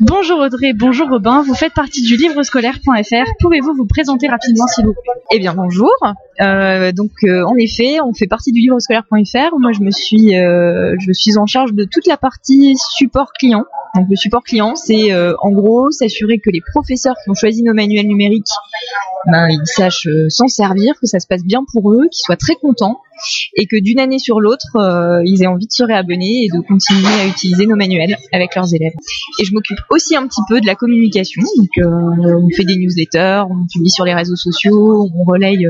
Bonjour Audrey, bonjour Robin, vous faites partie du livre scolaire.fr. Pouvez-vous vous présenter rapidement s'il vous plaît? Eh bien bonjour. Euh, donc euh, en effet, on fait partie du livre scolaire.fr. Moi je me suis euh, je suis en charge de toute la partie support client. Donc le support client, c'est euh, en gros s'assurer que les professeurs qui ont choisi nos manuels numériques, ben, ils sachent euh, s'en servir, que ça se passe bien pour eux, qu'ils soient très contents et que d'une année sur l'autre, ils aient envie de se réabonner et de continuer à utiliser nos manuels avec leurs élèves. Et je m'occupe aussi un petit peu de la communication. Donc on fait des newsletters, on publie sur les réseaux sociaux, on relaye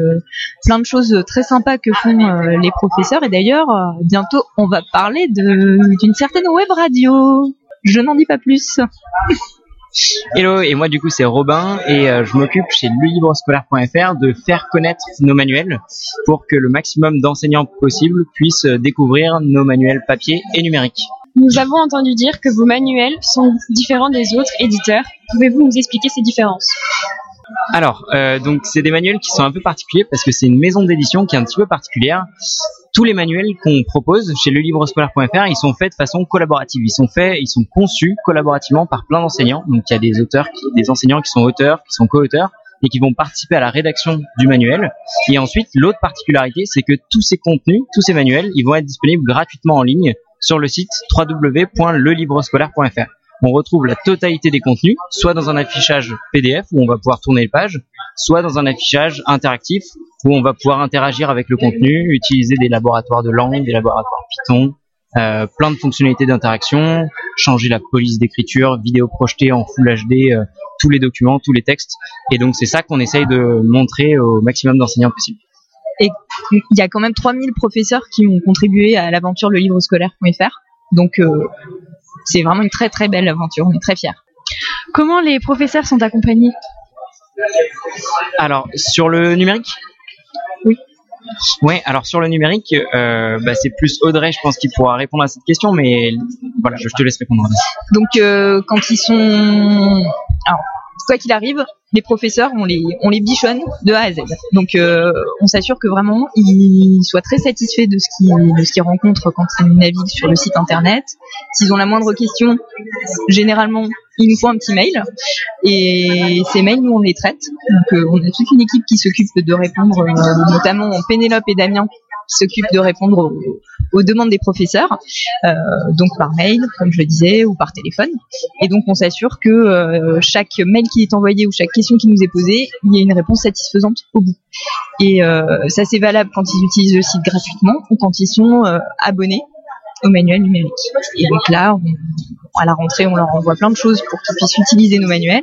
plein de choses très sympas que font euh, les professeurs. Et d'ailleurs, euh, bientôt, on va parler d'une certaine web radio. Je n'en dis pas plus. Hello, et moi du coup c'est Robin et euh, je m'occupe chez lelibrescolaire.fr de faire connaître nos manuels pour que le maximum d'enseignants possible puissent découvrir nos manuels papier et numériques. Nous avons entendu dire que vos manuels sont différents des autres éditeurs. Pouvez-vous nous expliquer ces différences? Alors, euh, donc c'est des manuels qui sont un peu particuliers parce que c'est une maison d'édition qui est un petit peu particulière. Tous les manuels qu'on propose chez lelibrescolaire.fr, ils sont faits de façon collaborative. Ils sont faits, ils sont conçus collaborativement par plein d'enseignants. Donc il y a des auteurs, qui, des enseignants qui sont auteurs, qui sont co-auteurs et qui vont participer à la rédaction du manuel. Et ensuite, l'autre particularité, c'est que tous ces contenus, tous ces manuels, ils vont être disponibles gratuitement en ligne sur le site www.lelibrescolaire.fr. On retrouve la totalité des contenus, soit dans un affichage PDF où on va pouvoir tourner les pages, soit dans un affichage interactif où on va pouvoir interagir avec le contenu, utiliser des laboratoires de langue, des laboratoires Python, euh, plein de fonctionnalités d'interaction, changer la police d'écriture, vidéo projetée en Full HD, euh, tous les documents, tous les textes. Et donc c'est ça qu'on essaye de montrer au maximum d'enseignants possible. Et il y a quand même 3000 professeurs qui ont contribué à l'aventure le livre scolaire.fr. Donc euh, c'est vraiment une très très belle aventure, on est très fiers. Comment les professeurs sont accompagnés? Alors sur le numérique? Oui. Ouais, alors sur le numérique, euh, bah, c'est plus Audrey, je pense, qui pourra répondre à cette question, mais voilà, je te laisse répondre. Donc euh, quand ils sont, alors quoi qu'il arrive, les professeurs on les on les bichonne de A à Z. Donc euh, on s'assure que vraiment ils soient très satisfaits de ce qu'ils rencontrent quand ils naviguent sur le site internet. S'ils ont la moindre question, généralement ils nous font un petit mail et ces mails nous on les traite. Donc euh, on a toute une équipe qui s'occupe de répondre, euh, notamment Pénélope et Damien qui s'occupent de répondre aux, aux demandes des professeurs, euh, donc par mail, comme je le disais, ou par téléphone. Et donc on s'assure que euh, chaque mail qui est envoyé ou chaque question qui nous est posée, il y a une réponse satisfaisante au bout. Et euh, ça c'est valable quand ils utilisent le site gratuitement ou quand ils sont euh, abonnés au manuel numérique. Et donc là, on- à la rentrée, on leur envoie plein de choses pour qu'ils puissent utiliser nos manuels,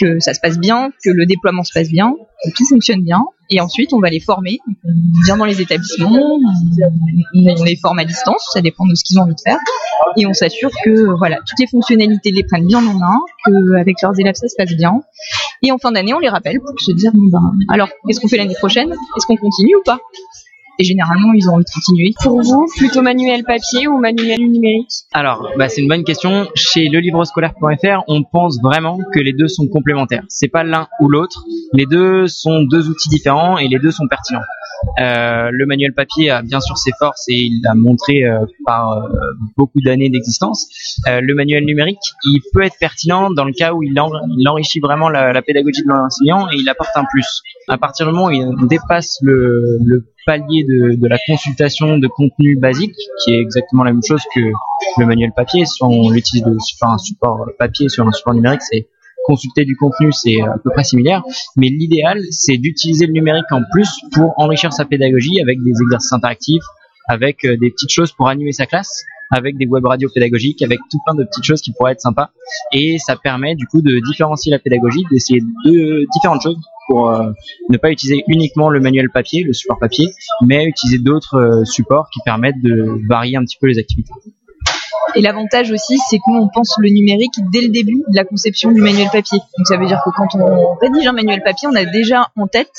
que ça se passe bien, que le déploiement se passe bien, que tout fonctionne bien. Et ensuite, on va les former. On vient dans les établissements, on les forme à distance, ça dépend de ce qu'ils ont envie de faire. Et on s'assure que voilà, toutes les fonctionnalités les prennent bien en main, qu'avec leurs élèves ça se passe bien. Et en fin d'année, on les rappelle pour se dire, ben, alors, qu'est-ce qu'on fait l'année prochaine? Est-ce qu'on continue ou pas? Et généralement, ils ont envie de continuer. Pour vous, plutôt manuel papier ou manuel numérique? Alors, bah, c'est une bonne question. Chez lelivrescolaire.fr, on pense vraiment que les deux sont complémentaires. C'est pas l'un ou l'autre. Les deux sont deux outils différents et les deux sont pertinents. Euh, le manuel papier a bien sûr ses forces et il l'a montré euh, par euh, beaucoup d'années d'existence. Le manuel numérique, il peut être pertinent dans le cas où il, en- il enrichit vraiment la, pédagogie de l'enseignant et il apporte un plus. À partir du moment où il dépasse le, palier de, la consultation de contenu basique, qui est exactement la même chose que le manuel papier, si on l'utilise sur un support papier, sur un support numérique, c'est consulter du contenu, c'est à peu près similaire. Mais l'idéal, c'est d'utiliser le numérique en plus pour enrichir sa pédagogie avec des exercices interactifs, avec euh, des petites choses pour animer sa classe, avec des web radios pédagogiques, avec tout plein de petites choses qui pourraient être sympas. Et ça permet du coup de différencier la pédagogie, d'essayer de différentes choses pour euh, ne pas utiliser uniquement le manuel papier, le support papier, mais utiliser d'autres euh, supports qui permettent de varier un petit peu les activités. Et l'avantage aussi, c'est que nous, on pense le numérique dès le début de la conception du manuel papier. Donc ça veut dire que quand on rédige un manuel papier, on a déjà en tête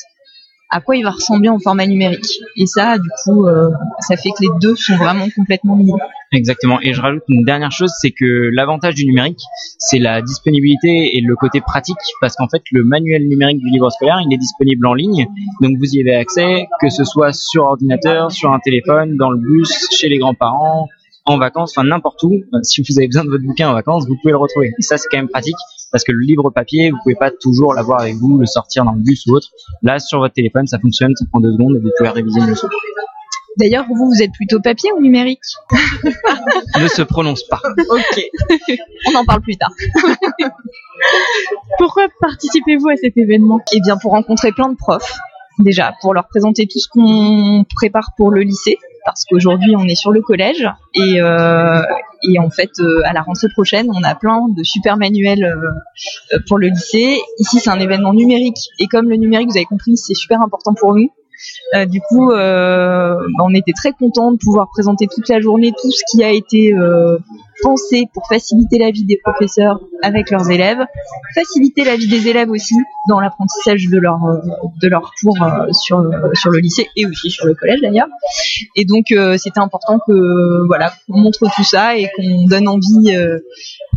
à quoi il va ressembler en format numérique. Et ça, du coup, euh, ça fait que les deux sont vraiment complètement liés. Exactement. Et je rajoute une dernière chose, c'est que l'avantage du numérique, c'est la disponibilité et le côté pratique, parce qu'en fait, le manuel numérique du livre scolaire, il est disponible en ligne, donc vous y avez accès, que ce soit sur ordinateur, sur un téléphone, dans le bus, chez les grands-parents, en vacances, enfin n'importe où. Euh, Si vous avez besoin de votre bouquin en vacances, vous pouvez le retrouver. Et ça, c'est quand même pratique parce que le livre papier, vous pouvez pas toujours l'avoir avec vous, le sortir dans le bus ou autre. Là, sur votre téléphone, ça fonctionne, ça prend deux secondes et vous pouvez réviser une leçon. D'ailleurs, vous, vous êtes plutôt papier ou numérique? Ne se prononce pas. Ok. On en parle plus tard. Pourquoi participez-vous à cet événement? Eh bien, pour rencontrer plein de profs, déjà, pour leur présenter tout ce qu'on prépare pour le lycée, parce qu'aujourd'hui, on est sur le collège, et, euh, et en fait, euh, à la rentrée prochaine, on a plein de super manuels euh, euh, pour le lycée. Ici, c'est un événement numérique, et comme le numérique, vous avez compris, c'est super important pour nous. Euh, du coup, euh, bah, on était très contents de pouvoir présenter toute la journée tout ce qui a été euh, pensé pour faciliter la vie des professeurs avec leurs élèves, faciliter la vie des élèves aussi dans l'apprentissage de leur de leurs cours euh, sur sur le lycée et aussi sur le collège d'ailleurs. Et donc euh, c'était important que voilà qu'on montre tout ça et qu'on donne envie euh,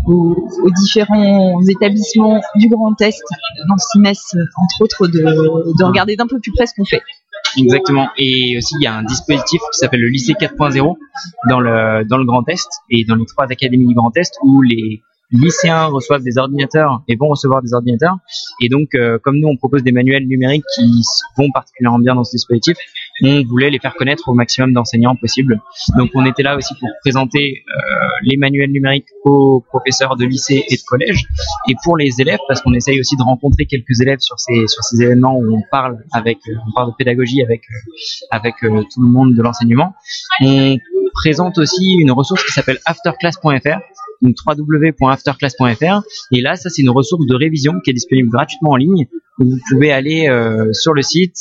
aux, aux différents établissements du Grand Est, dans CIMES entre autres, de, de regarder d'un peu plus près ce qu'on fait. Exactement. Et aussi, il y a un dispositif qui s'appelle le lycée 4.0 dans le, dans le Grand Est et dans les trois académies du Grand Est où les lycéens reçoivent des ordinateurs et vont recevoir des ordinateurs. Et donc, euh, comme nous, on propose des manuels numériques qui vont particulièrement bien dans ce dispositif, on voulait les faire connaître au maximum d'enseignants possible. Donc, on était là aussi pour présenter euh, les manuels numériques aux professeurs de lycée et de collège et pour les élèves parce qu'on essaye aussi de rencontrer quelques élèves sur ces sur ces événements où on parle avec euh, on parle de pédagogie avec euh, avec euh, tout le monde de l'enseignement on présente aussi une ressource qui s'appelle afterclass.fr donc www.afterclass.fr et là ça c'est une ressource de révision qui est disponible gratuitement en ligne vous pouvez aller euh, sur le site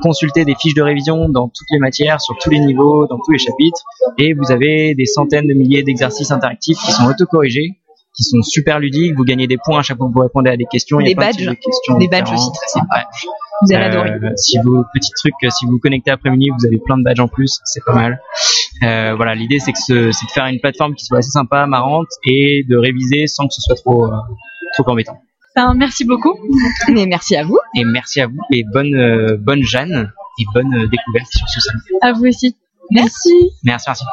consulter des fiches de révision dans toutes les matières sur tous les niveaux dans tous les chapitres et vous avez des centaines de milliers d'exercices interactifs qui sont autocorrigés qui sont super ludiques. Vous gagnez des points à chaque fois que vous répondez à des questions. Il y a Des badges. de questions Des badges aussi très sympas. Ouais. Vous allez adorer. Euh, si vous petit truc, euh, si vous vous connectez après-midi, vous avez plein de badges en plus, c'est pas mal. Euh, voilà, l'idée c'est que ce- c'est de faire une plateforme qui soit assez sympa, marrante et de réviser sans que ce soit trop euh, trop embêtant. Enfin, merci beaucoup. Mais merci à vous. Et merci à vous et bonne euh, bonne Jeanne et bonne euh, découverte sur ce salon. À vous aussi. Merci. Merci, merci.